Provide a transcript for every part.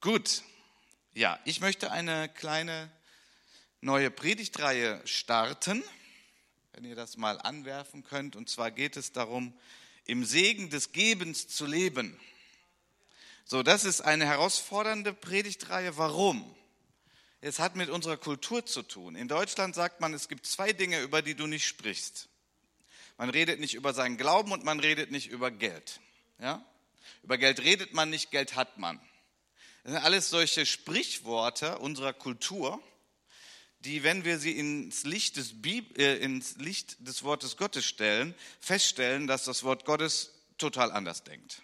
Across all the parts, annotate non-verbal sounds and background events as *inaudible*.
Gut, ja, ich möchte eine kleine neue Predigtreihe starten, wenn ihr das mal anwerfen könnt. Und zwar geht es darum, im Segen des Gebens zu leben. So, das ist eine herausfordernde Predigtreihe. Warum? Es hat mit unserer Kultur zu tun. In Deutschland sagt man, es gibt zwei Dinge, über die du nicht sprichst. Man redet nicht über seinen Glauben und man redet nicht über Geld. Ja? Über Geld redet man nicht, Geld hat man. Das sind alles solche Sprichworte unserer Kultur, die, wenn wir sie ins Licht des, Bib äh, ins Licht des Wortes Gottes stellen, feststellen, dass das Wort Gottes total anders denkt.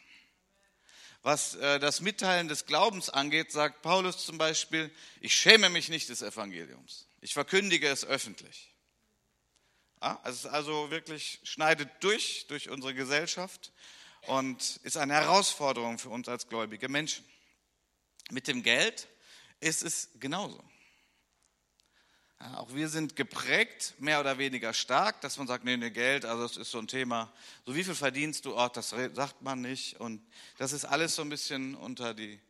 Was äh, das Mitteilen des Glaubens angeht, sagt Paulus zum Beispiel, ich schäme mich nicht des Evangeliums. Ich verkündige es öffentlich. Ja, es ist also wirklich schneidet durch, durch unsere Gesellschaft und ist eine Herausforderung für uns als gläubige Menschen. Mit dem Geld ist es genauso. Auch wir sind geprägt, mehr oder weniger stark, dass man sagt, nee, nee, Geld, also das ist so ein Thema. So wie viel verdienst du? Oh, das sagt man nicht. Und das ist alles so ein bisschen unter die,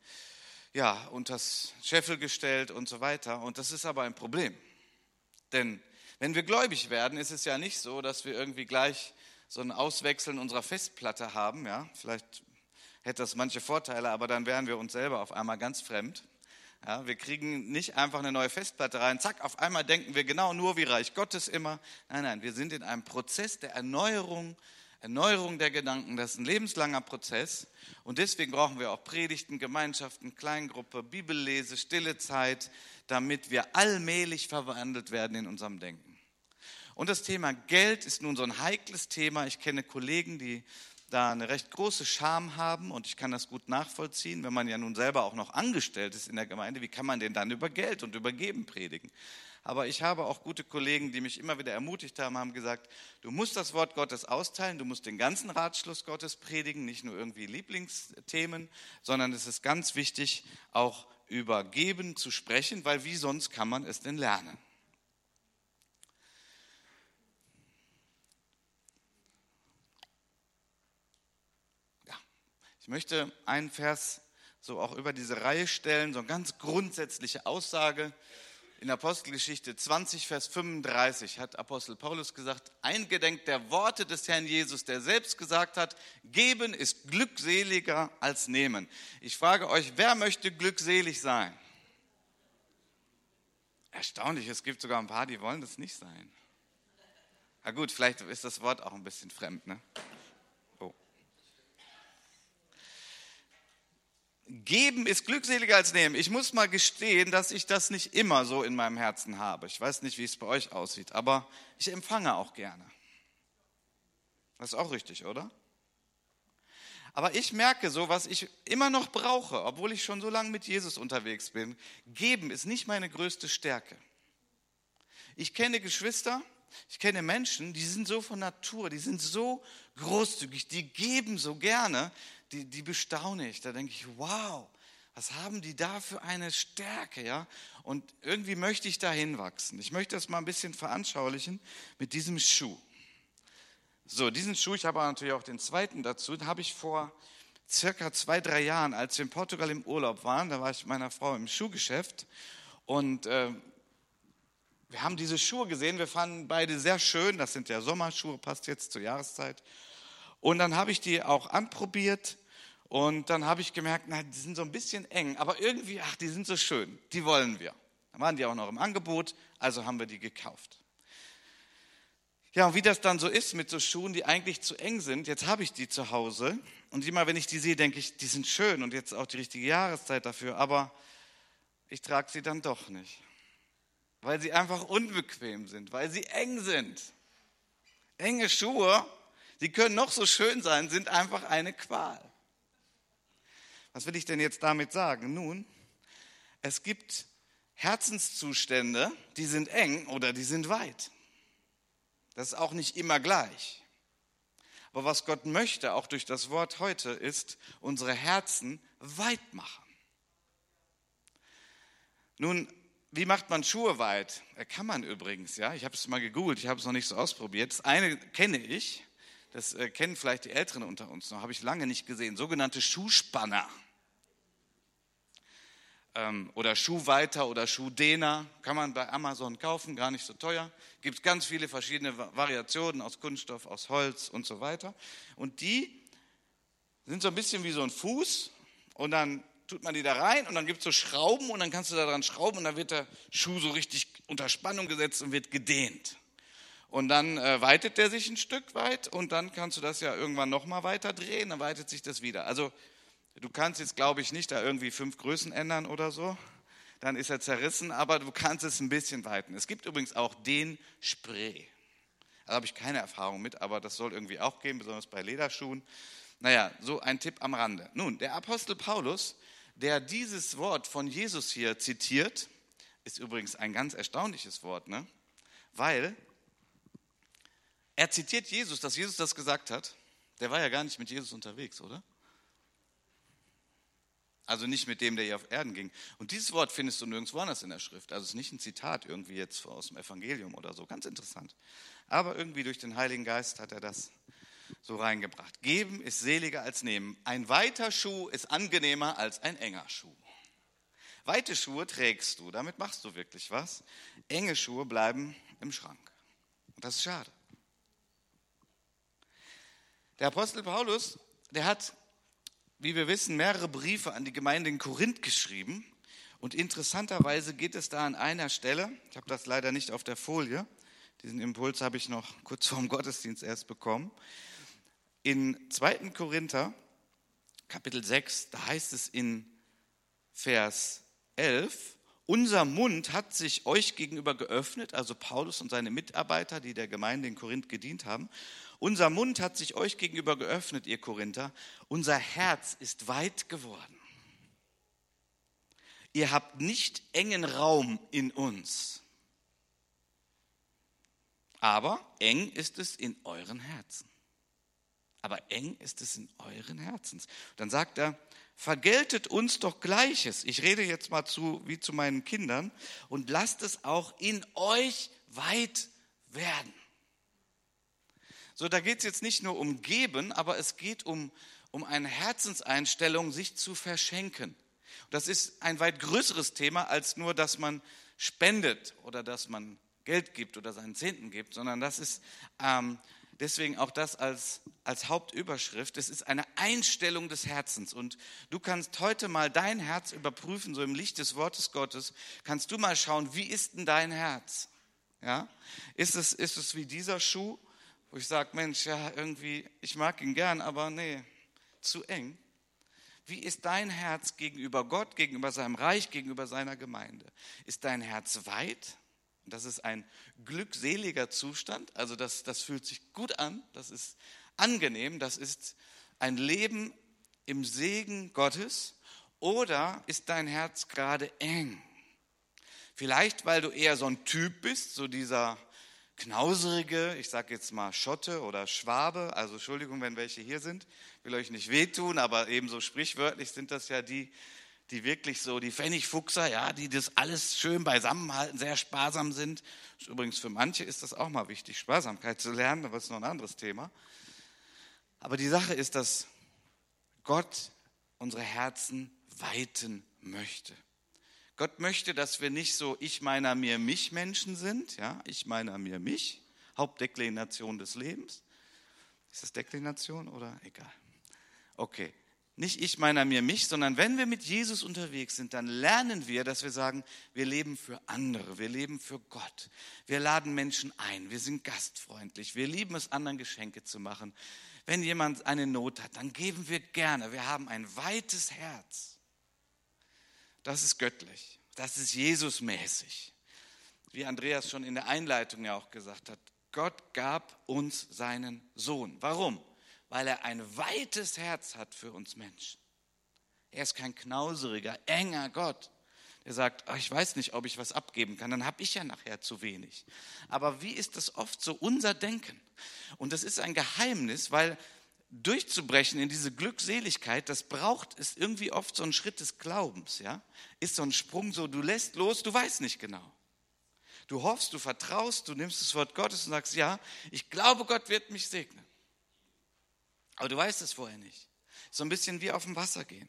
ja, unters Scheffel gestellt und so weiter. Und das ist aber ein Problem. Denn wenn wir gläubig werden, ist es ja nicht so, dass wir irgendwie gleich so ein Auswechseln unserer Festplatte haben. Ja, vielleicht hätte das manche Vorteile, aber dann wären wir uns selber auf einmal ganz fremd. Ja, wir kriegen nicht einfach eine neue Festplatte rein, zack, auf einmal denken wir genau nur wie Reich Gottes immer. Nein, nein, wir sind in einem Prozess der Erneuerung, Erneuerung der Gedanken. Das ist ein lebenslanger Prozess und deswegen brauchen wir auch Predigten, Gemeinschaften, Kleingruppe, Bibellese, stille Zeit, damit wir allmählich verwandelt werden in unserem Denken. Und das Thema Geld ist nun so ein heikles Thema. Ich kenne Kollegen, die da eine recht große Scham haben und ich kann das gut nachvollziehen, wenn man ja nun selber auch noch angestellt ist in der Gemeinde, wie kann man denn dann über Geld und über Geben predigen? Aber ich habe auch gute Kollegen, die mich immer wieder ermutigt haben, haben gesagt, du musst das Wort Gottes austeilen, du musst den ganzen Ratschluss Gottes predigen, nicht nur irgendwie Lieblingsthemen, sondern es ist ganz wichtig, auch über Geben zu sprechen, weil wie sonst kann man es denn lernen? Ich möchte einen Vers so auch über diese Reihe stellen, so eine ganz grundsätzliche Aussage. In Apostelgeschichte 20, Vers 35 hat Apostel Paulus gesagt, eingedenk der Worte des Herrn Jesus, der selbst gesagt hat, geben ist glückseliger als nehmen. Ich frage euch, wer möchte glückselig sein? Erstaunlich, es gibt sogar ein paar, die wollen das nicht sein. Na gut, vielleicht ist das Wort auch ein bisschen fremd, ne? Geben ist glückseliger als nehmen. Ich muss mal gestehen, dass ich das nicht immer so in meinem Herzen habe. Ich weiß nicht, wie es bei euch aussieht, aber ich empfange auch gerne. Das ist auch richtig, oder? Aber ich merke so, was ich immer noch brauche, obwohl ich schon so lange mit Jesus unterwegs bin. Geben ist nicht meine größte Stärke. Ich kenne Geschwister, ich kenne Menschen, die sind so von Natur, die sind so großzügig, die geben so gerne, die, die bestaune ich. Da denke ich, wow, was haben die da für eine Stärke, ja? Und irgendwie möchte ich da hinwachsen. Ich möchte das mal ein bisschen veranschaulichen mit diesem Schuh. So, diesen Schuh, ich habe natürlich auch den zweiten dazu, den habe ich vor circa zwei, drei Jahren, als wir in Portugal im Urlaub waren, da war ich mit meiner Frau im Schuhgeschäft und äh, wir haben diese Schuhe gesehen, wir fanden beide sehr schön, das sind ja Sommerschuhe, passt jetzt zur Jahreszeit. Und dann habe ich die auch anprobiert und dann habe ich gemerkt, na, die sind so ein bisschen eng, aber irgendwie, ach, die sind so schön, die wollen wir. Dann waren die auch noch im Angebot, also haben wir die gekauft. Ja, und wie das dann so ist mit so Schuhen, die eigentlich zu eng sind, jetzt habe ich die zu Hause und immer wenn ich die sehe, denke ich, die sind schön und jetzt auch die richtige Jahreszeit dafür, aber ich trage sie dann doch nicht, weil sie einfach unbequem sind, weil sie eng sind. Enge Schuhe, die können noch so schön sein, sind einfach eine Qual. Was will ich denn jetzt damit sagen? Nun, es gibt Herzenszustände, die sind eng oder die sind weit. Das ist auch nicht immer gleich. Aber was Gott möchte, auch durch das Wort heute, ist unsere Herzen weit machen. Nun, wie macht man Schuhe weit? Kann man übrigens, ja. Ich habe es mal gegoogelt, ich habe es noch nicht so ausprobiert. Das eine kenne ich, das äh, kennen vielleicht die Älteren unter uns noch, habe ich lange nicht gesehen, sogenannte Schuhspanner. ähm, oder Schuhweiter oder Schuhdehner. Kann man bei Amazon kaufen, gar nicht so teuer. Gibt ganz viele verschiedene Variationen aus Kunststoff, aus Holz und so weiter. Und die sind so ein bisschen wie so ein Fuß und dann tut man die da rein und dann gibt es so Schrauben und dann kannst du da dran schrauben und dann wird der Schuh so richtig unter Spannung gesetzt und wird gedehnt. Und dann äh, weitet der sich ein Stück weit und dann kannst du das ja irgendwann nochmal weiter drehen, dann weitet sich das wieder. Also du kannst jetzt, glaube ich, nicht da irgendwie fünf Größen ändern oder so, dann ist er zerrissen, aber du kannst es ein bisschen weiten. Es gibt übrigens auch den Spray. Da habe ich keine Erfahrung mit, aber das soll irgendwie auch gehen, besonders bei Lederschuhen. Naja, so ein Tipp am Rande. Nun, der Apostel Paulus, der dieses Wort von Jesus hier zitiert, ist übrigens ein ganz erstaunliches Wort, ne? weil er zitiert Jesus, dass Jesus das gesagt hat. Der war ja gar nicht mit Jesus unterwegs, oder? Also nicht mit dem, der hier auf Erden ging. Und dieses Wort findest du nirgendwo anders in der Schrift. Also es ist nicht ein Zitat irgendwie jetzt aus dem Evangelium oder so. Ganz interessant. Aber irgendwie durch den Heiligen Geist hat er das so reingebracht. Geben ist seliger als nehmen. Ein weiter Schuh ist angenehmer als ein enger Schuh. Weite Schuhe trägst du, damit machst du wirklich was. Enge Schuhe bleiben im Schrank. Und das ist schade. Der Apostel Paulus, der hat, wie wir wissen, mehrere Briefe an die Gemeinde in Korinth geschrieben. Und interessanterweise geht es da an einer Stelle, ich habe das leider nicht auf der Folie, diesen Impuls habe ich noch kurz vor dem Gottesdienst erst bekommen. In 2. Korinther, Kapitel 6, da heißt es in Vers 11, unser Mund hat sich euch gegenüber geöffnet, also Paulus und seine Mitarbeiter, die der Gemeinde in Korinth gedient haben. Unser Mund hat sich euch gegenüber geöffnet, ihr Korinther. Unser Herz ist weit geworden. Ihr habt nicht engen Raum in uns. Aber eng ist es in euren Herzen. Aber eng ist es in euren Herzens. Dann sagt er, vergeltet uns doch Gleiches. Ich rede jetzt mal zu, wie zu meinen Kindern und lasst es auch in euch weit werden. So, da geht es jetzt nicht nur um Geben, aber es geht um, um eine Herzenseinstellung, sich zu verschenken. Das ist ein weit größeres Thema als nur, dass man spendet oder dass man Geld gibt oder seinen Zehnten gibt, sondern das ist ähm, deswegen auch das als, als Hauptüberschrift. Es ist eine Einstellung des Herzens. Und du kannst heute mal dein Herz überprüfen, so im Licht des Wortes Gottes. Kannst du mal schauen, wie ist denn dein Herz? Ja? Ist, es, ist es wie dieser Schuh? Wo ich sage, Mensch, ja, irgendwie, ich mag ihn gern, aber nee, zu eng. Wie ist dein Herz gegenüber Gott, gegenüber seinem Reich, gegenüber seiner Gemeinde? Ist dein Herz weit? Das ist ein glückseliger Zustand, also das, das fühlt sich gut an, das ist angenehm, das ist ein Leben im Segen Gottes. Oder ist dein Herz gerade eng? Vielleicht, weil du eher so ein Typ bist, so dieser knauserige, ich sage jetzt mal Schotte oder Schwabe, also Entschuldigung, wenn welche hier sind, will euch nicht wehtun, aber ebenso sprichwörtlich sind das ja die, die wirklich so, die Pfennigfuchser, ja, die das alles schön beisammenhalten, sehr sparsam sind. Übrigens für manche ist das auch mal wichtig, Sparsamkeit zu lernen, aber das ist noch ein anderes Thema. Aber die Sache ist, dass Gott unsere Herzen weiten möchte. Gott möchte, dass wir nicht so ich meiner mir mich Menschen sind, ja, ich meiner mir mich, Hauptdeklination des Lebens. Ist das Deklination oder egal? Okay. Nicht ich meiner mir mich, sondern wenn wir mit Jesus unterwegs sind, dann lernen wir, dass wir sagen, wir leben für andere, wir leben für Gott. Wir laden Menschen ein, wir sind gastfreundlich, wir lieben es, anderen Geschenke zu machen. Wenn jemand eine Not hat, dann geben wir gerne. Wir haben ein weites Herz. Das ist göttlich. Das ist Jesusmäßig. Wie Andreas schon in der Einleitung ja auch gesagt hat, Gott gab uns seinen Sohn. Warum? Weil er ein weites Herz hat für uns Menschen. Er ist kein knauseriger, enger Gott, der sagt, oh, ich weiß nicht, ob ich was abgeben kann, dann habe ich ja nachher zu wenig. Aber wie ist das oft so unser Denken? Und das ist ein Geheimnis, weil durchzubrechen in diese Glückseligkeit, das braucht es irgendwie oft so einen Schritt des Glaubens, ja? Ist so ein Sprung so, du lässt los, du weißt nicht genau. Du hoffst, du vertraust, du nimmst das Wort Gottes und sagst, ja, ich glaube, Gott wird mich segnen. Aber du weißt es vorher nicht. So ein bisschen wie auf dem Wasser gehen.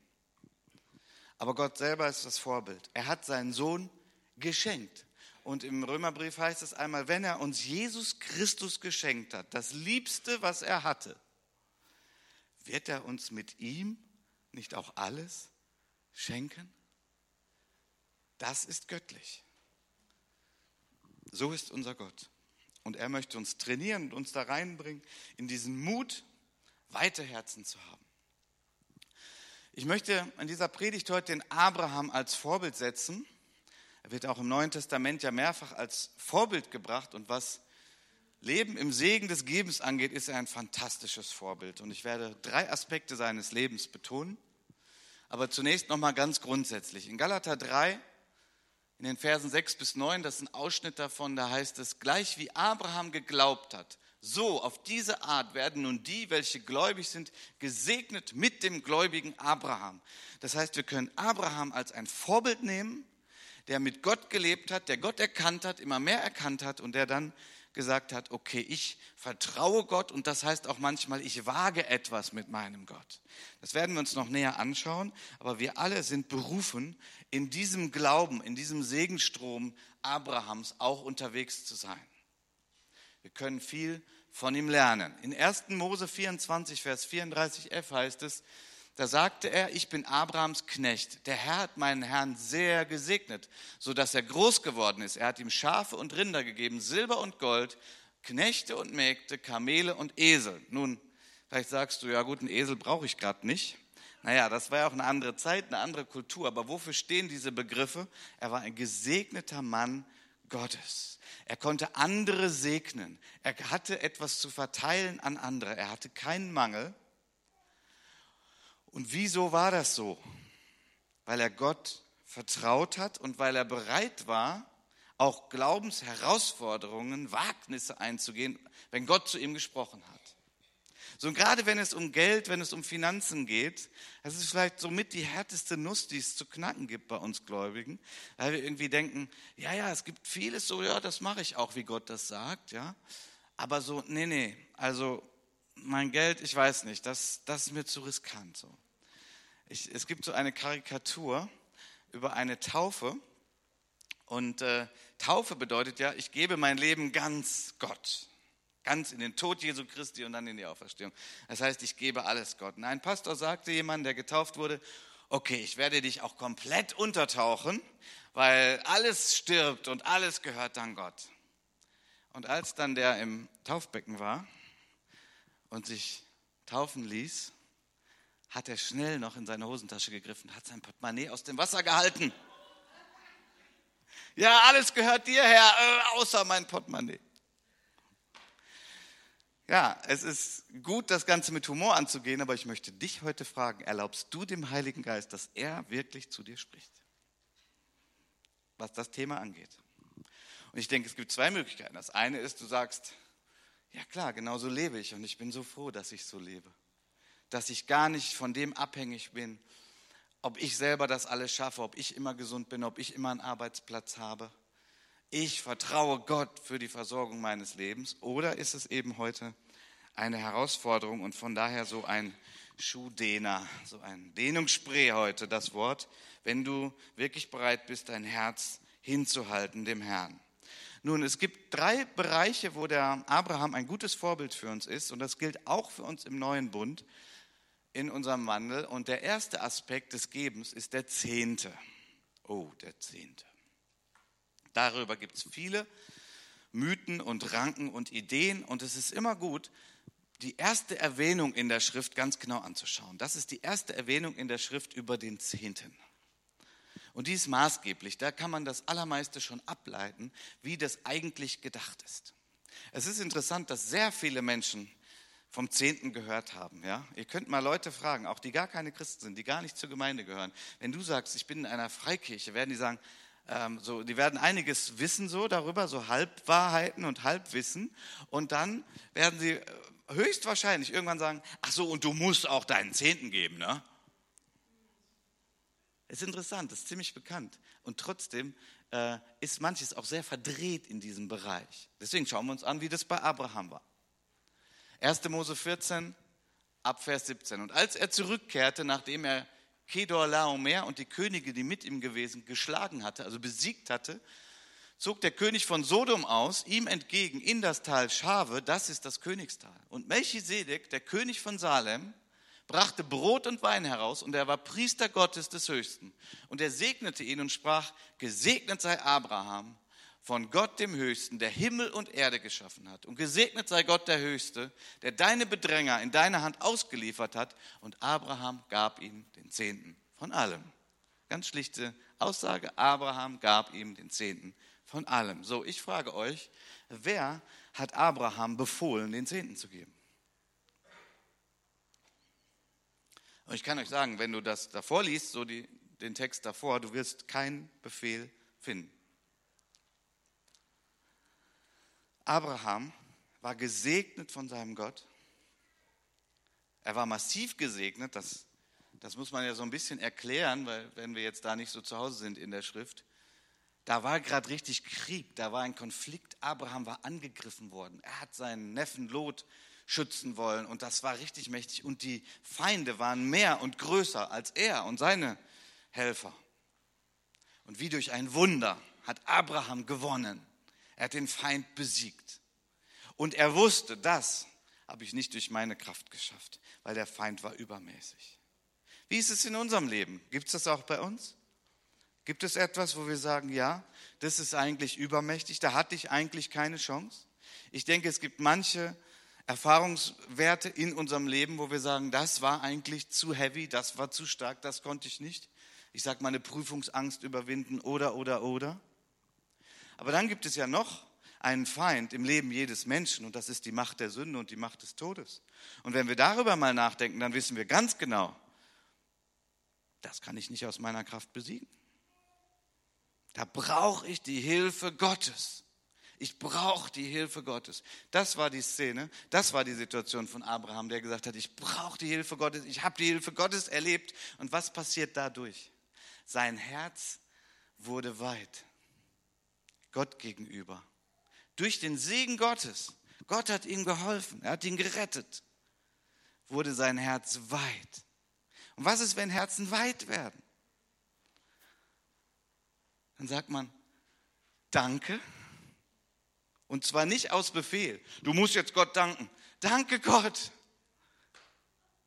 Aber Gott selber ist das Vorbild. Er hat seinen Sohn geschenkt. Und im Römerbrief heißt es einmal, wenn er uns Jesus Christus geschenkt hat, das Liebste, was er hatte, wird er uns mit ihm nicht auch alles schenken? Das ist göttlich. So ist unser Gott. Und er möchte uns trainieren und uns da reinbringen, in diesen Mut, weite Herzen zu haben. Ich möchte in dieser Predigt heute den Abraham als Vorbild setzen. Er wird auch im Neuen Testament ja mehrfach als Vorbild gebracht und was Leben im Segen des Gebens angeht, ist er ein fantastisches Vorbild. Und ich werde drei Aspekte seines Lebens betonen. Aber zunächst nochmal ganz grundsätzlich. In Galater 3, in den Versen 6 bis 9, das ist ein Ausschnitt davon, da heißt es, gleich wie Abraham geglaubt hat, so auf diese Art werden nun die, welche gläubig sind, gesegnet mit dem gläubigen Abraham. Das heißt, wir können Abraham als ein Vorbild nehmen, der mit Gott gelebt hat, der Gott erkannt hat, immer mehr erkannt hat und der dann gesagt hat, okay, ich vertraue Gott und das heißt auch manchmal, ich wage etwas mit meinem Gott. Das werden wir uns noch näher anschauen, aber wir alle sind berufen, in diesem Glauben, in diesem Segenstrom Abrahams auch unterwegs zu sein. Wir können viel von ihm lernen. In 1. Mose 24, Vers 34f heißt es, da sagte er, ich bin Abrahams Knecht. Der Herr hat meinen Herrn sehr gesegnet, so dass er groß geworden ist. Er hat ihm Schafe und Rinder gegeben, Silber und Gold, Knechte und Mägde, Kamele und Esel. Nun, vielleicht sagst du, ja gut, einen Esel brauche ich gerade nicht. Naja, das war ja auch eine andere Zeit, eine andere Kultur. Aber wofür stehen diese Begriffe? Er war ein gesegneter Mann Gottes. Er konnte andere segnen. Er hatte etwas zu verteilen an andere. Er hatte keinen Mangel. Und wieso war das so? Weil er Gott vertraut hat und weil er bereit war, auch Glaubensherausforderungen, Wagnisse einzugehen, wenn Gott zu ihm gesprochen hat. So und gerade wenn es um Geld, wenn es um Finanzen geht, das ist vielleicht somit die härteste Nuss, die es zu knacken gibt bei uns Gläubigen, weil wir irgendwie denken, ja, ja, es gibt vieles so, ja, das mache ich auch, wie Gott das sagt, ja. Aber so, nee, nee, also mein Geld, ich weiß nicht, das, das ist mir zu riskant so. Ich, es gibt so eine Karikatur über eine Taufe. Und äh, Taufe bedeutet ja, ich gebe mein Leben ganz Gott. Ganz in den Tod Jesu Christi und dann in die Auferstehung. Das heißt, ich gebe alles Gott. Und ein Pastor sagte jemand, der getauft wurde, okay, ich werde dich auch komplett untertauchen, weil alles stirbt und alles gehört dann Gott. Und als dann der im Taufbecken war und sich taufen ließ, hat er schnell noch in seine Hosentasche gegriffen, hat sein Portemonnaie aus dem Wasser gehalten. Ja, alles gehört dir, Herr, äh, außer mein Portemonnaie. Ja, es ist gut, das Ganze mit Humor anzugehen, aber ich möchte dich heute fragen, erlaubst du dem Heiligen Geist, dass er wirklich zu dir spricht? Was das Thema angeht. Und ich denke, es gibt zwei Möglichkeiten. Das eine ist, du sagst, ja klar, genau so lebe ich und ich bin so froh, dass ich so lebe dass ich gar nicht von dem abhängig bin, ob ich selber das alles schaffe, ob ich immer gesund bin, ob ich immer einen Arbeitsplatz habe. Ich vertraue Gott für die Versorgung meines Lebens. Oder ist es eben heute eine Herausforderung und von daher so ein Schuhdehner, so ein Dehnungsspray heute, das Wort, wenn du wirklich bereit bist, dein Herz hinzuhalten dem Herrn. Nun, es gibt drei Bereiche, wo der Abraham ein gutes Vorbild für uns ist und das gilt auch für uns im neuen Bund in unserem Wandel. Und der erste Aspekt des Gebens ist der Zehnte. Oh, der Zehnte. Darüber gibt es viele Mythen und Ranken und Ideen. Und es ist immer gut, die erste Erwähnung in der Schrift ganz genau anzuschauen. Das ist die erste Erwähnung in der Schrift über den Zehnten. Und die ist maßgeblich. Da kann man das Allermeiste schon ableiten, wie das eigentlich gedacht ist. Es ist interessant, dass sehr viele Menschen vom Zehnten gehört haben. Ja? Ihr könnt mal Leute fragen, auch die gar keine Christen sind, die gar nicht zur Gemeinde gehören. Wenn du sagst, ich bin in einer Freikirche, werden die sagen, ähm, so, die werden einiges wissen so darüber, so Halbwahrheiten und Halbwissen. Und dann werden sie äh, höchstwahrscheinlich irgendwann sagen, ach so, und du musst auch deinen Zehnten geben, ne? Ist interessant, ist ziemlich bekannt. Und trotzdem äh, ist manches auch sehr verdreht in diesem Bereich. Deswegen schauen wir uns an, wie das bei Abraham war. 1. Mose 14, ab Vers 17. Und als er zurückkehrte, nachdem er Kedor Laomer und die Könige, die mit ihm gewesen, geschlagen hatte, also besiegt hatte, zog der König von Sodom aus, ihm entgegen in das Tal Schave, das ist das Königstal. Und Melchisedek, der König von Salem, brachte Brot und Wein heraus und er war Priester Gottes des Höchsten. Und er segnete ihn und sprach, gesegnet sei Abraham von Gott dem Höchsten, der Himmel und Erde geschaffen hat. Und gesegnet sei Gott der Höchste, der deine Bedränger in deine Hand ausgeliefert hat. Und Abraham gab ihm den Zehnten von allem. Ganz schlichte Aussage, Abraham gab ihm den Zehnten von allem. So, ich frage euch, wer hat Abraham befohlen, den Zehnten zu geben? Und ich kann euch sagen, wenn du das davor liest, so die, den Text davor, du wirst keinen Befehl finden. Abraham war gesegnet von seinem Gott. Er war massiv gesegnet, das, das muss man ja so ein bisschen erklären, weil wenn wir jetzt da nicht so zu Hause sind in der Schrift, da war gerade richtig Krieg, da war ein Konflikt. Abraham war angegriffen worden. Er hat seinen Neffen Lot schützen wollen und das war richtig mächtig. Und die Feinde waren mehr und größer als er und seine Helfer. Und wie durch ein Wunder hat Abraham gewonnen. Er hat den Feind besiegt. Und er wusste, das habe ich nicht durch meine Kraft geschafft, weil der Feind war übermäßig. Wie ist es in unserem Leben? Gibt es das auch bei uns? Gibt es etwas, wo wir sagen, ja, das ist eigentlich übermächtig, da hatte ich eigentlich keine Chance? Ich denke, es gibt manche Erfahrungswerte in unserem Leben, wo wir sagen, das war eigentlich zu heavy, das war zu stark, das konnte ich nicht. Ich sage meine Prüfungsangst überwinden oder, oder, oder. Aber dann gibt es ja noch einen Feind im Leben jedes Menschen und das ist die Macht der Sünde und die Macht des Todes. Und wenn wir darüber mal nachdenken, dann wissen wir ganz genau, das kann ich nicht aus meiner Kraft besiegen. Da brauche ich die Hilfe Gottes. Ich brauche die Hilfe Gottes. Das war die Szene, das war die Situation von Abraham, der gesagt hat, ich brauche die Hilfe Gottes, ich habe die Hilfe Gottes erlebt. Und was passiert dadurch? Sein Herz wurde weit Gott gegenüber. Durch den Segen Gottes. Gott hat ihm geholfen, er hat ihn gerettet. Wurde sein Herz weit. Und was ist, wenn Herzen weit werden? Dann sagt man, danke und zwar nicht aus Befehl. Du musst jetzt Gott danken. Danke Gott.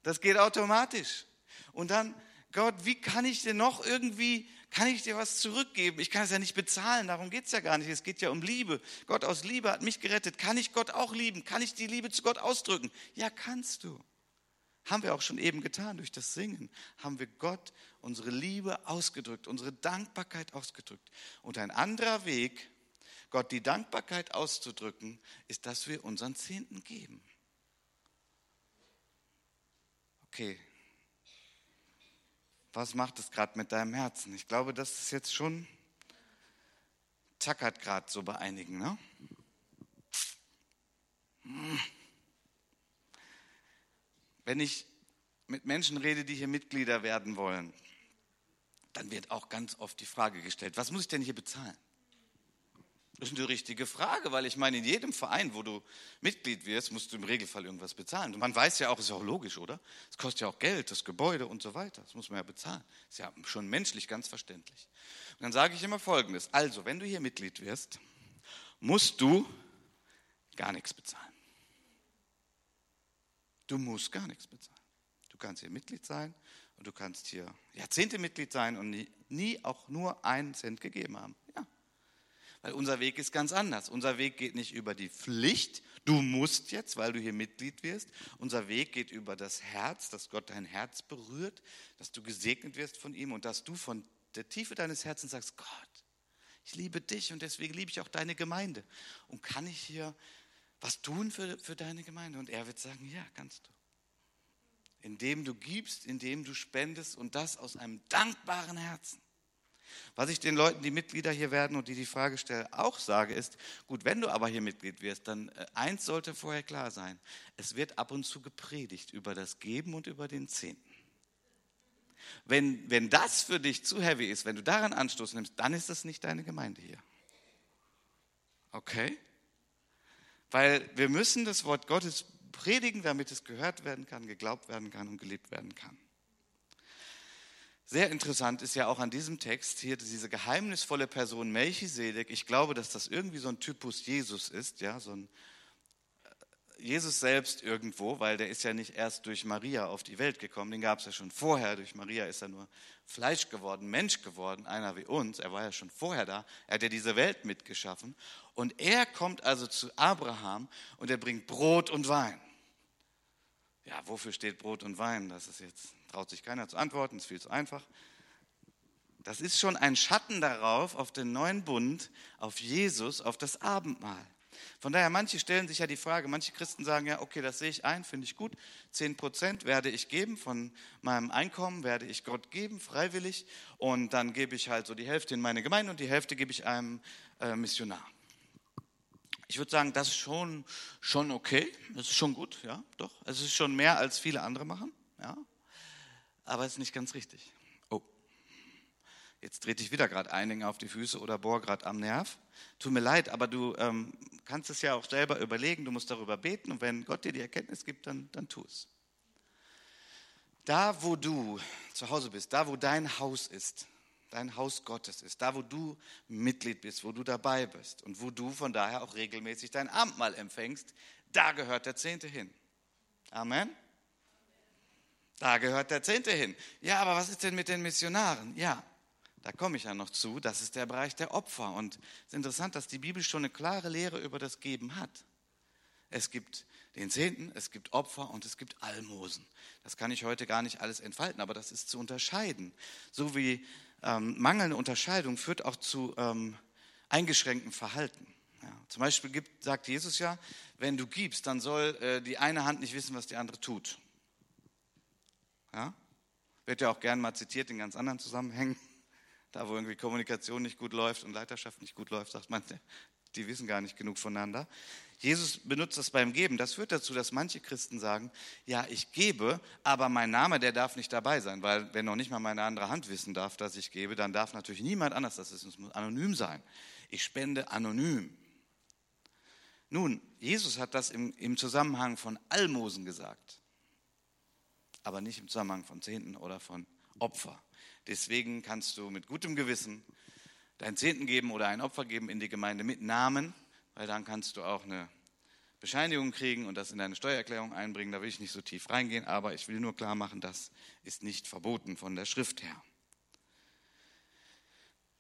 Das geht automatisch. Und dann, Gott, wie kann ich dir noch irgendwie, kann ich dir was zurückgeben? Ich kann es ja nicht bezahlen, darum geht es ja gar nicht. Es geht ja um Liebe. Gott aus Liebe hat mich gerettet. Kann ich Gott auch lieben? Kann ich die Liebe zu Gott ausdrücken? Ja, kannst du. Haben wir auch schon eben getan. Durch das Singen haben wir Gott unsere Liebe ausgedrückt, unsere Dankbarkeit ausgedrückt. Und ein anderer Weg, Gott die Dankbarkeit auszudrücken, ist, dass wir unseren Zehnten geben. Okay. Was macht es gerade mit deinem Herzen? Ich glaube, das ist jetzt schon zackert gerade so bei einigen. Ne? Wenn ich mit Menschen rede, die hier Mitglieder werden wollen, dann wird auch ganz oft die Frage gestellt, was muss ich denn hier bezahlen? Das ist eine richtige Frage, weil ich meine, in jedem Verein, wo du Mitglied wirst, musst du im Regelfall irgendwas bezahlen. Und man weiß ja auch, ist ja auch logisch, oder? Es kostet ja auch Geld, das Gebäude und so weiter. Das muss man ja bezahlen. Ist ja schon menschlich ganz verständlich. Und dann sage ich immer Folgendes. Also, wenn du hier Mitglied wirst, musst du gar nichts bezahlen. Du musst gar nichts bezahlen. Du kannst hier Mitglied sein und du kannst hier Jahrzehnte Mitglied sein und nie, nie auch nur einen Cent gegeben haben. Ja, weil unser Weg ist ganz anders. Unser Weg geht nicht über die Pflicht, du musst jetzt, weil du hier Mitglied wirst. Unser Weg geht über das Herz, dass Gott dein Herz berührt, dass du gesegnet wirst von ihm und dass du von der Tiefe deines Herzens sagst, Gott, ich liebe dich und deswegen liebe ich auch deine Gemeinde. Und kann ich hier was tun für, für deine Gemeinde? Und er wird sagen, ja, kannst du. Indem du gibst, indem du spendest und das aus einem dankbaren Herzen. Was ich den Leuten, die Mitglieder hier werden und die die Frage stellen, auch sage, ist, gut, wenn du aber hier Mitglied wirst, dann äh, eins sollte vorher klar sein. Es wird ab und zu gepredigt über das Geben und über den Zehnten. Wenn, wenn das für dich zu heavy ist, wenn du daran Anstoß nimmst, dann ist das nicht deine Gemeinde hier. Okay? Weil wir müssen das Wort Gottes predigen, damit es gehört werden kann, geglaubt werden kann und gelebt werden kann. Sehr interessant ist ja auch an diesem Text hier diese geheimnisvolle Person Melchisedek. Ich glaube, dass das irgendwie so ein Typus Jesus ist, ja, so ein äh, Jesus selbst irgendwo, weil der ist ja nicht erst durch Maria auf die Welt gekommen, den gab es ja schon vorher. Durch Maria ist er nur Fleisch geworden, Mensch geworden, einer wie uns. Er war ja schon vorher da. Er hat ja diese Welt mitgeschaffen. Und er kommt also zu Abraham und er bringt Brot und Wein. Ja, wofür steht Brot und Wein? Das ist jetzt, traut sich keiner zu antworten, ist viel zu einfach. Das ist schon ein Schatten darauf, auf den neuen Bund, auf Jesus, auf das Abendmahl. Von daher, manche stellen sich ja die Frage, manche Christen sagen ja, okay, das sehe ich ein, finde ich gut. Zehn Prozent werde ich geben von meinem Einkommen, werde ich Gott geben, freiwillig. Und dann gebe ich halt so die Hälfte in meine Gemeinde und die Hälfte gebe ich einem äh, Missionar. Ich würde sagen, das ist schon, schon okay. Das ist schon gut, ja, doch. Es ist schon mehr, als viele andere machen. Aber es ist nicht ganz richtig. Oh, jetzt trete ich wieder gerade einigen auf die Füße oder bohr gerade am Nerv. Tut mir leid, aber du ähm, kannst es ja auch selber überlegen. Du musst darüber beten und wenn Gott dir die Erkenntnis gibt, dann, dann tu es. Da, wo du zu Hause bist, da, wo dein Haus ist, dein Haus Gottes ist, da wo du Mitglied bist, wo du dabei bist und wo du von daher auch regelmäßig dein Abendmahl empfängst, da gehört der Zehnte hin. Amen. Da gehört der Zehnte hin. Ja, aber was ist denn mit den Missionaren? Ja, da komme ich ja noch zu. Das ist der Bereich der Opfer. Und es ist interessant, dass die Bibel schon eine klare Lehre über das Geben hat. Es gibt den Zehnten, es gibt Opfer und es gibt Almosen. Das kann ich heute gar nicht alles entfalten, aber das ist zu unterscheiden. So wie ähm, mangelnde Unterscheidung führt auch zu ähm, eingeschränktem Verhalten. Ja, zum Beispiel gibt, sagt Jesus ja, wenn du gibst, dann soll äh, die eine Hand nicht wissen, was die andere tut. Ja? Wird ja auch gern mal zitiert in ganz anderen Zusammenhängen. *laughs* Da, wo irgendwie Kommunikation nicht gut läuft und Leiterschaft nicht gut läuft, sagt man, *laughs* die wissen gar nicht genug voneinander. Jesus benutzt das beim Geben. Das führt dazu, dass manche Christen sagen, ja, ich gebe, aber mein Name, der darf nicht dabei sein, weil wenn noch nicht mal meine andere Hand wissen darf, dass ich gebe, dann darf natürlich niemand anders das wissen. Es muss anonym sein. Ich spende anonym. Nun, Jesus hat das im, im Zusammenhang von Almosen gesagt, aber nicht im Zusammenhang von Zehnten oder von Opfer. Deswegen kannst du mit gutem Gewissen deinen Zehnten geben oder ein Opfer geben in die Gemeinde mit Namen weil dann kannst du auch eine Bescheinigung kriegen und das in deine Steuererklärung einbringen. Da will ich nicht so tief reingehen, aber ich will nur klar machen, das ist nicht verboten von der Schrift her.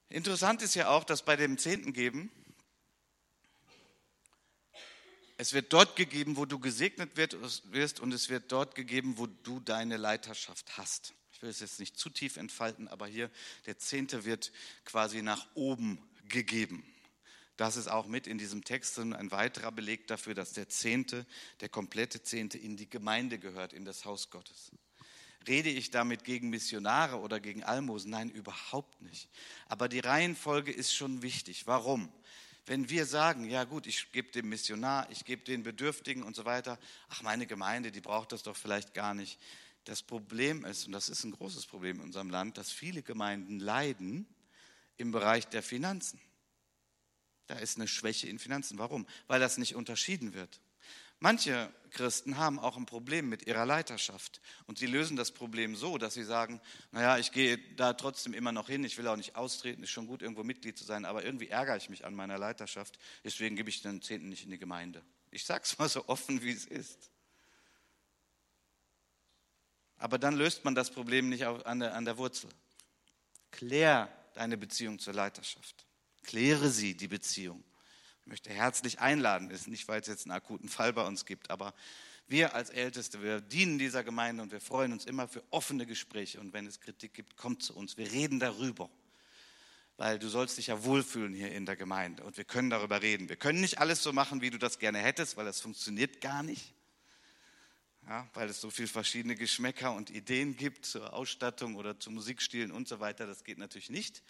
Interessant ist ja auch, dass bei dem Zehnten geben, es wird dort gegeben, wo du gesegnet wirst und es wird dort gegeben, wo du deine Leiterschaft hast. Ich will es jetzt nicht zu tief entfalten, aber hier der Zehnte wird quasi nach oben gegeben. Das ist auch mit in diesem Text ein weiterer Beleg dafür, dass der Zehnte, der komplette Zehnte in die Gemeinde gehört, in das Haus Gottes. Rede ich damit gegen Missionare oder gegen Almosen? Nein, überhaupt nicht. Aber die Reihenfolge ist schon wichtig. Warum? Wenn wir sagen, ja gut, ich gebe dem Missionar, ich gebe den Bedürftigen und so weiter, ach meine Gemeinde, die braucht das doch vielleicht gar nicht. Das Problem ist, und das ist ein großes Problem in unserem Land, dass viele Gemeinden leiden im Bereich der Finanzen. Da ist eine Schwäche in Finanzen. Warum? Weil das nicht unterschieden wird. Manche Christen haben auch ein Problem mit ihrer Leiterschaft und sie lösen das Problem so, dass sie sagen, naja, ich gehe da trotzdem immer noch hin, ich will auch nicht austreten, ist schon gut, irgendwo Mitglied zu sein, aber irgendwie ärgere ich mich an meiner Leiterschaft, deswegen gebe ich den Zehnten nicht in die Gemeinde. Ich sage es mal so offen, wie es ist. Aber dann löst man das Problem nicht an der, an der Wurzel. Klär deine Beziehung zur Leiterschaft. Kläre sie, die Beziehung. Ich möchte herzlich einladen, ist nicht, weil es jetzt einen akuten Fall bei uns gibt, aber wir als Älteste, wir dienen dieser Gemeinde und wir freuen uns immer für offene Gespräche. Und wenn es Kritik gibt, kommt zu uns. Wir reden darüber. Weil du sollst dich ja wohlfühlen hier in der Gemeinde und wir können darüber reden. Wir können nicht alles so machen, wie du das gerne hättest, weil das funktioniert gar nicht. Ja, weil es so viele verschiedene Geschmäcker und Ideen gibt zur Ausstattung oder zu Musikstilen und so weiter. Das geht natürlich nicht.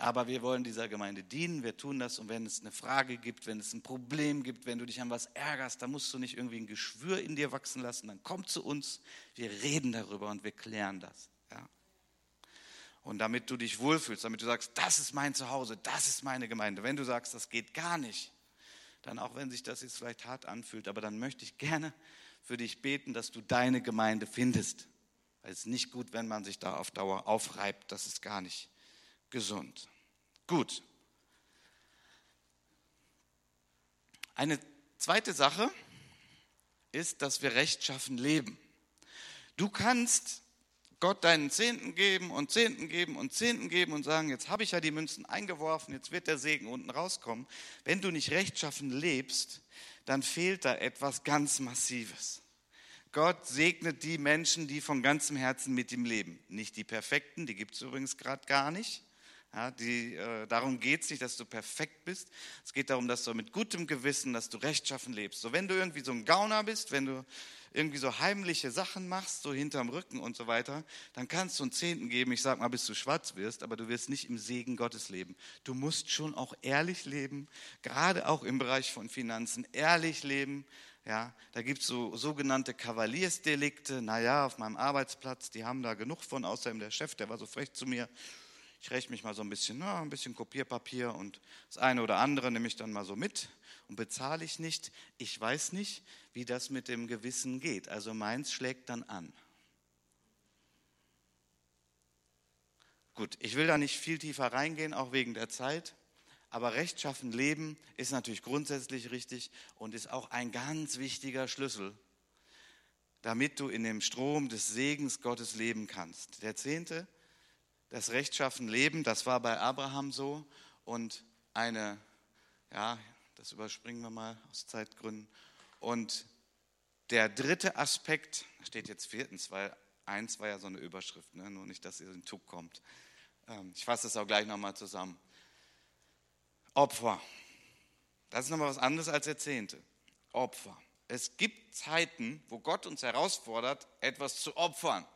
Aber wir wollen dieser Gemeinde dienen, wir tun das. Und wenn es eine Frage gibt, wenn es ein Problem gibt, wenn du dich an was ärgerst, dann musst du nicht irgendwie ein Geschwür in dir wachsen lassen. Dann komm zu uns, wir reden darüber und wir klären das. Ja? Und damit du dich wohlfühlst, damit du sagst, das ist mein Zuhause, das ist meine Gemeinde. Wenn du sagst, das geht gar nicht, dann auch wenn sich das jetzt vielleicht hart anfühlt, aber dann möchte ich gerne für dich beten, dass du deine Gemeinde findest. Weil es ist nicht gut, wenn man sich da auf Dauer aufreibt. Das ist gar nicht gesund. Gut. Eine zweite Sache ist, dass wir rechtschaffen leben. Du kannst Gott deinen Zehnten geben und Zehnten geben und Zehnten geben und sagen, jetzt habe ich ja die Münzen eingeworfen, jetzt wird der Segen unten rauskommen. Wenn du nicht rechtschaffen lebst, dann fehlt da etwas ganz Massives. Gott segnet die Menschen, die von ganzem Herzen mit ihm leben. Nicht die Perfekten, die gibt es übrigens gerade gar nicht. Ja, die, äh, darum geht es nicht, dass du perfekt bist. Es geht darum, dass du mit gutem Gewissen, dass du rechtschaffen lebst. So, wenn du irgendwie so ein Gauner bist, wenn du irgendwie so heimliche Sachen machst, so hinterm Rücken und so weiter, dann kannst du einen Zehnten geben, ich sag mal, bis du schwarz wirst, aber du wirst nicht im Segen Gottes leben. Du musst schon auch ehrlich leben, gerade auch im Bereich von Finanzen, ehrlich leben. Ja, da gibt es so sogenannte Kavaliersdelikte. Naja, auf meinem Arbeitsplatz, die haben da genug von, außerdem der Chef, der war so frech zu mir. Ich räche mich mal so ein bisschen, na, ein bisschen Kopierpapier und das eine oder andere nehme ich dann mal so mit und bezahle ich nicht. Ich weiß nicht, wie das mit dem Gewissen geht. Also meins schlägt dann an. Gut, ich will da nicht viel tiefer reingehen, auch wegen der Zeit. Aber rechtschaffen leben ist natürlich grundsätzlich richtig und ist auch ein ganz wichtiger Schlüssel, damit du in dem Strom des Segens Gottes leben kannst. Der zehnte, das rechtschaffen Leben, das war bei Abraham so und eine, ja, das überspringen wir mal aus Zeitgründen. Und der dritte Aspekt, steht jetzt viertens, weil eins war ja so eine Überschrift, ne? nur nicht, dass ihr in Tug kommt. Ähm, ich fasse das auch gleich nochmal zusammen. Opfer. Das ist nochmal was anderes als Jahrzehnte. Opfer. Es gibt Zeiten, wo Gott uns herausfordert, etwas zu opfern.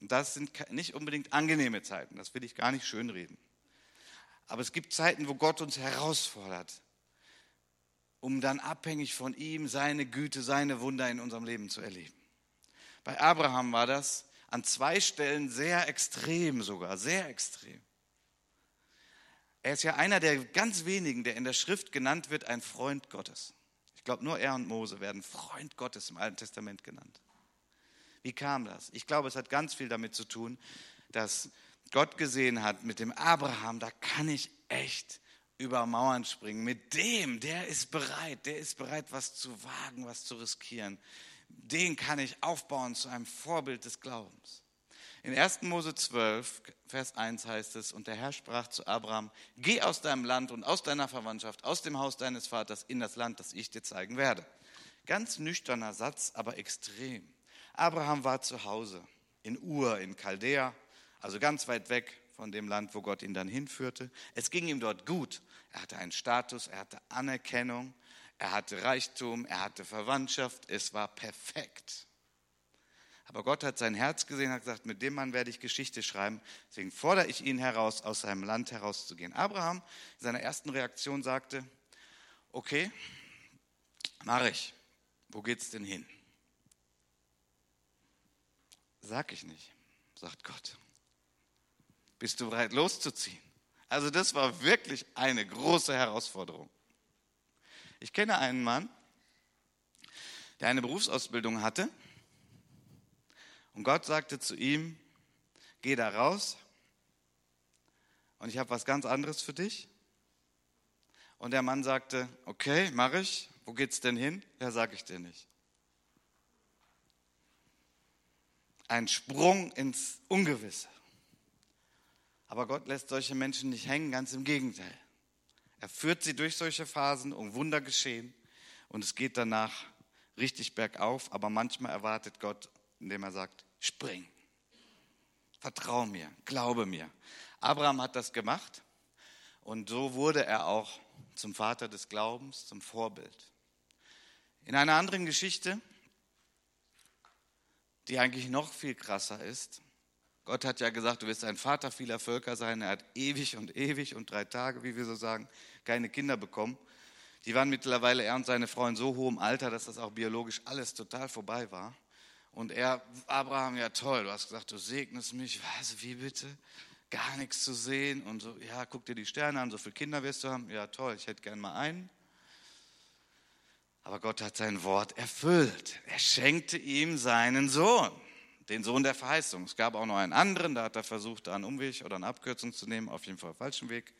Das sind nicht unbedingt angenehme Zeiten, das will ich gar nicht schönreden. Aber es gibt Zeiten, wo Gott uns herausfordert, um dann abhängig von ihm seine Güte, seine Wunder in unserem Leben zu erleben. Bei Abraham war das an zwei Stellen sehr extrem sogar, sehr extrem. Er ist ja einer der ganz wenigen, der in der Schrift genannt wird, ein Freund Gottes. Ich glaube, nur er und Mose werden Freund Gottes im Alten Testament genannt. Wie kam das? Ich glaube, es hat ganz viel damit zu tun, dass Gott gesehen hat, mit dem Abraham, da kann ich echt über Mauern springen. Mit dem, der ist bereit, der ist bereit, was zu wagen, was zu riskieren. Den kann ich aufbauen zu einem Vorbild des Glaubens. In 1. Mose 12, Vers 1 heißt es, und der Herr sprach zu Abraham, geh aus deinem Land und aus deiner Verwandtschaft, aus dem Haus deines Vaters in das Land, das ich dir zeigen werde. Ganz nüchterner Satz, aber extrem. Abraham war zu Hause in Ur, in Chaldea, also ganz weit weg von dem Land, wo Gott ihn dann hinführte. Es ging ihm dort gut. Er hatte einen Status, er hatte Anerkennung, er hatte Reichtum, er hatte Verwandtschaft. Es war perfekt. Aber Gott hat sein Herz gesehen, hat gesagt, mit dem Mann werde ich Geschichte schreiben. Deswegen fordere ich ihn heraus, aus seinem Land herauszugehen. Abraham in seiner ersten Reaktion sagte, okay, mache ich. Wo geht's denn hin? Sag ich nicht, sagt Gott. Bist du bereit loszuziehen? Also das war wirklich eine große Herausforderung. Ich kenne einen Mann, der eine Berufsausbildung hatte und Gott sagte zu ihm, geh da raus und ich habe was ganz anderes für dich. Und der Mann sagte, okay, mache ich. Wo geht's denn hin? Ja, sage ich dir nicht. Ein Sprung ins Ungewisse. Aber Gott lässt solche Menschen nicht hängen, ganz im Gegenteil. Er führt sie durch solche Phasen, um Wunder geschehen. Und es geht danach richtig bergauf, aber manchmal erwartet Gott, indem er sagt, spring, vertrau mir, glaube mir. Abraham hat das gemacht und so wurde er auch zum Vater des Glaubens, zum Vorbild. In einer anderen Geschichte, die eigentlich noch viel krasser ist, Gott hat ja gesagt, du wirst ein Vater vieler Völker sein. Er hat ewig und ewig und drei Tage, wie wir so sagen, keine Kinder bekommen. Die waren mittlerweile, er und seine Frau, in so hohem Alter, dass das auch biologisch alles total vorbei war. Und er, Abraham, ja toll, du hast gesagt, du segnest mich. Was, wie bitte? Gar nichts zu sehen. Und so, ja, guck dir die Sterne an, so viele Kinder wirst du haben. Ja toll, ich hätte gern mal einen. Aber Gott hat sein Wort erfüllt. Er schenkte ihm seinen Sohn, den Sohn der Verheißung. Es gab auch noch einen anderen, da hat er versucht, da einen Umweg oder eine Abkürzung zu nehmen, auf jeden Fall falschen Weg,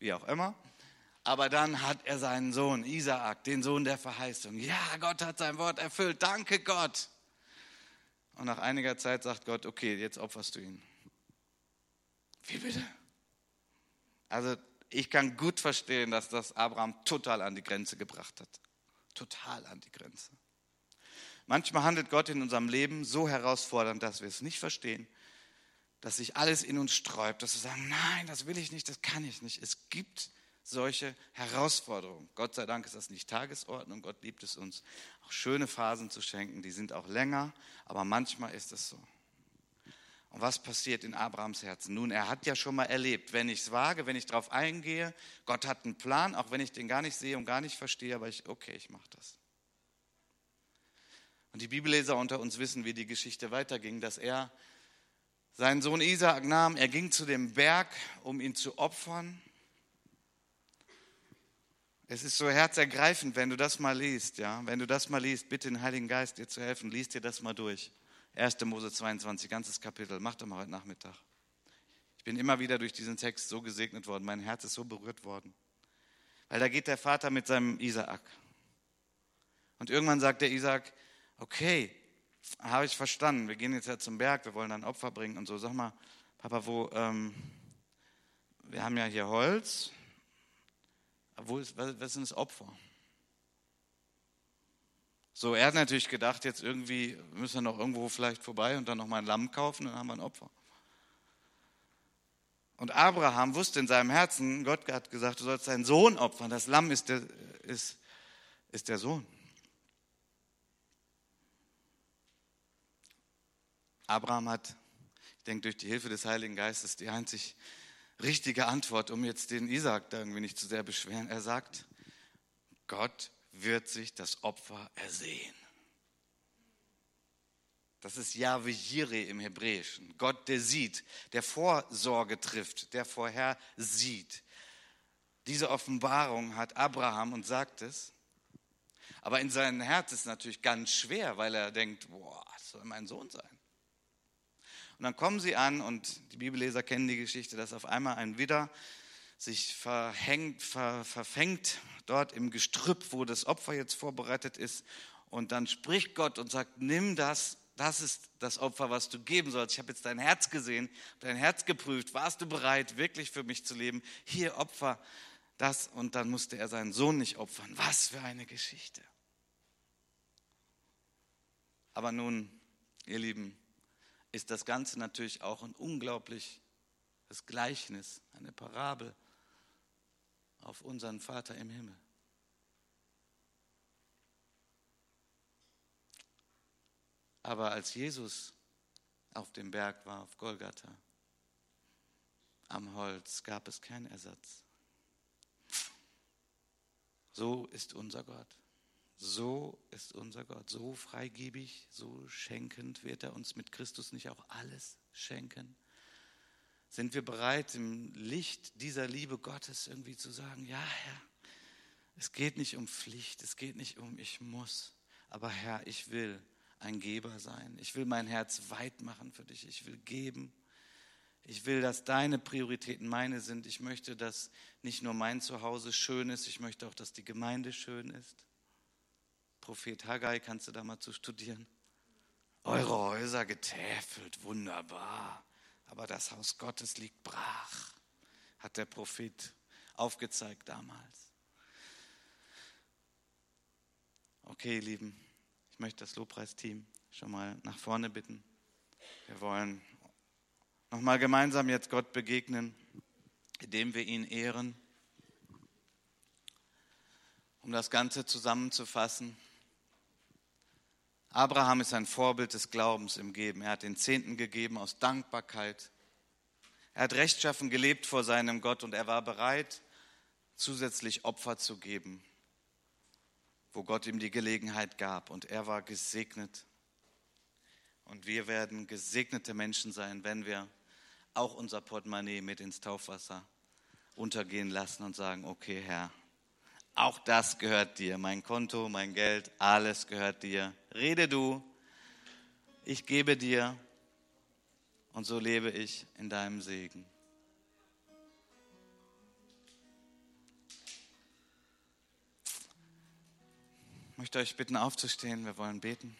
wie auch immer. Aber dann hat er seinen Sohn, Isaak, den Sohn der Verheißung. Ja, Gott hat sein Wort erfüllt. Danke Gott. Und nach einiger Zeit sagt Gott, okay, jetzt opferst du ihn. Wie bitte? Also ich kann gut verstehen, dass das Abraham total an die Grenze gebracht hat. Total an die Grenze. Manchmal handelt Gott in unserem Leben so herausfordernd, dass wir es nicht verstehen, dass sich alles in uns sträubt, dass wir sagen, nein, das will ich nicht, das kann ich nicht. Es gibt solche Herausforderungen. Gott sei Dank ist das nicht Tagesordnung. Gott liebt es uns, auch schöne Phasen zu schenken. Die sind auch länger, aber manchmal ist es so. Und was passiert in Abrahams Herzen? Nun, er hat ja schon mal erlebt, wenn ich es wage, wenn ich darauf eingehe, Gott hat einen Plan, auch wenn ich den gar nicht sehe und gar nicht verstehe, aber ich, okay, ich mache das. Und die Bibelleser unter uns wissen, wie die Geschichte weiterging, dass er seinen Sohn Isaak nahm, er ging zu dem Berg, um ihn zu opfern. Es ist so herzergreifend, wenn du das mal liest, ja. Wenn du das mal liest, bitte den Heiligen Geist dir zu helfen, liest dir das mal durch. 1. Mose 22, ganzes Kapitel. Mach doch mal heute Nachmittag. Ich bin immer wieder durch diesen Text so gesegnet worden. Mein Herz ist so berührt worden. Weil da geht der Vater mit seinem Isaak. Und irgendwann sagt der Isaak, okay, habe ich verstanden. Wir gehen jetzt ja zum Berg, wir wollen dann Opfer bringen und so. Sag mal, Papa, wo, ähm, wir haben ja hier Holz, wo ist, was, was sind das Opfer? So, er hat natürlich gedacht, jetzt irgendwie müssen wir noch irgendwo vielleicht vorbei und dann noch mal ein Lamm kaufen, dann haben wir ein Opfer. Und Abraham wusste in seinem Herzen, Gott hat gesagt, du sollst deinen Sohn opfern. Das Lamm ist der, ist, ist der Sohn. Abraham hat, ich denke, durch die Hilfe des Heiligen Geistes die einzig richtige Antwort, um jetzt den Isaac da irgendwie nicht zu sehr beschweren. Er sagt, Gott wird sich das Opfer ersehen. Das ist Yahweh Jireh im Hebräischen. Gott, der sieht, der Vorsorge trifft, der vorher sieht. Diese Offenbarung hat Abraham und sagt es. Aber in seinem Herz ist es natürlich ganz schwer, weil er denkt, boah, das soll mein Sohn sein. Und dann kommen sie an und die Bibelleser kennen die Geschichte, dass auf einmal ein Widder sich verhängt, ver, verfängt dort im Gestrüpp, wo das Opfer jetzt vorbereitet ist. Und dann spricht Gott und sagt, nimm das, das ist das Opfer, was du geben sollst. Ich habe jetzt dein Herz gesehen, dein Herz geprüft. Warst du bereit, wirklich für mich zu leben? Hier Opfer das. Und dann musste er seinen Sohn nicht opfern. Was für eine Geschichte. Aber nun, ihr Lieben, ist das Ganze natürlich auch ein unglaubliches Gleichnis, eine Parabel auf unseren Vater im Himmel. Aber als Jesus auf dem Berg war, auf Golgatha, am Holz, gab es keinen Ersatz. So ist unser Gott. So ist unser Gott, so freigebig, so schenkend wird er uns mit Christus nicht auch alles schenken? Sind wir bereit, im Licht dieser Liebe Gottes irgendwie zu sagen, ja Herr, es geht nicht um Pflicht, es geht nicht um ich muss, aber Herr, ich will ein Geber sein. Ich will mein Herz weit machen für dich. Ich will geben. Ich will, dass deine Prioritäten meine sind. Ich möchte, dass nicht nur mein Zuhause schön ist, ich möchte auch, dass die Gemeinde schön ist. Prophet Haggai, kannst du da mal zu studieren? Eure Häuser getäfelt, wunderbar. Aber das Haus Gottes liegt brach, hat der Prophet aufgezeigt damals. Okay, ihr Lieben, ich möchte das Lobpreisteam schon mal nach vorne bitten. Wir wollen nochmal gemeinsam jetzt Gott begegnen, indem wir ihn ehren. Um das Ganze zusammenzufassen, Abraham ist ein Vorbild des Glaubens im Geben. Er hat den Zehnten gegeben aus Dankbarkeit. Er hat rechtschaffen gelebt vor seinem Gott und er war bereit, zusätzlich Opfer zu geben, wo Gott ihm die Gelegenheit gab. Und er war gesegnet. Und wir werden gesegnete Menschen sein, wenn wir auch unser Portemonnaie mit ins Taufwasser untergehen lassen und sagen, okay Herr, auch das gehört dir. Mein Konto, mein Geld, alles gehört dir. Rede du, ich gebe dir und so lebe ich in deinem Segen. Ich möchte euch bitten aufzustehen, wir wollen beten.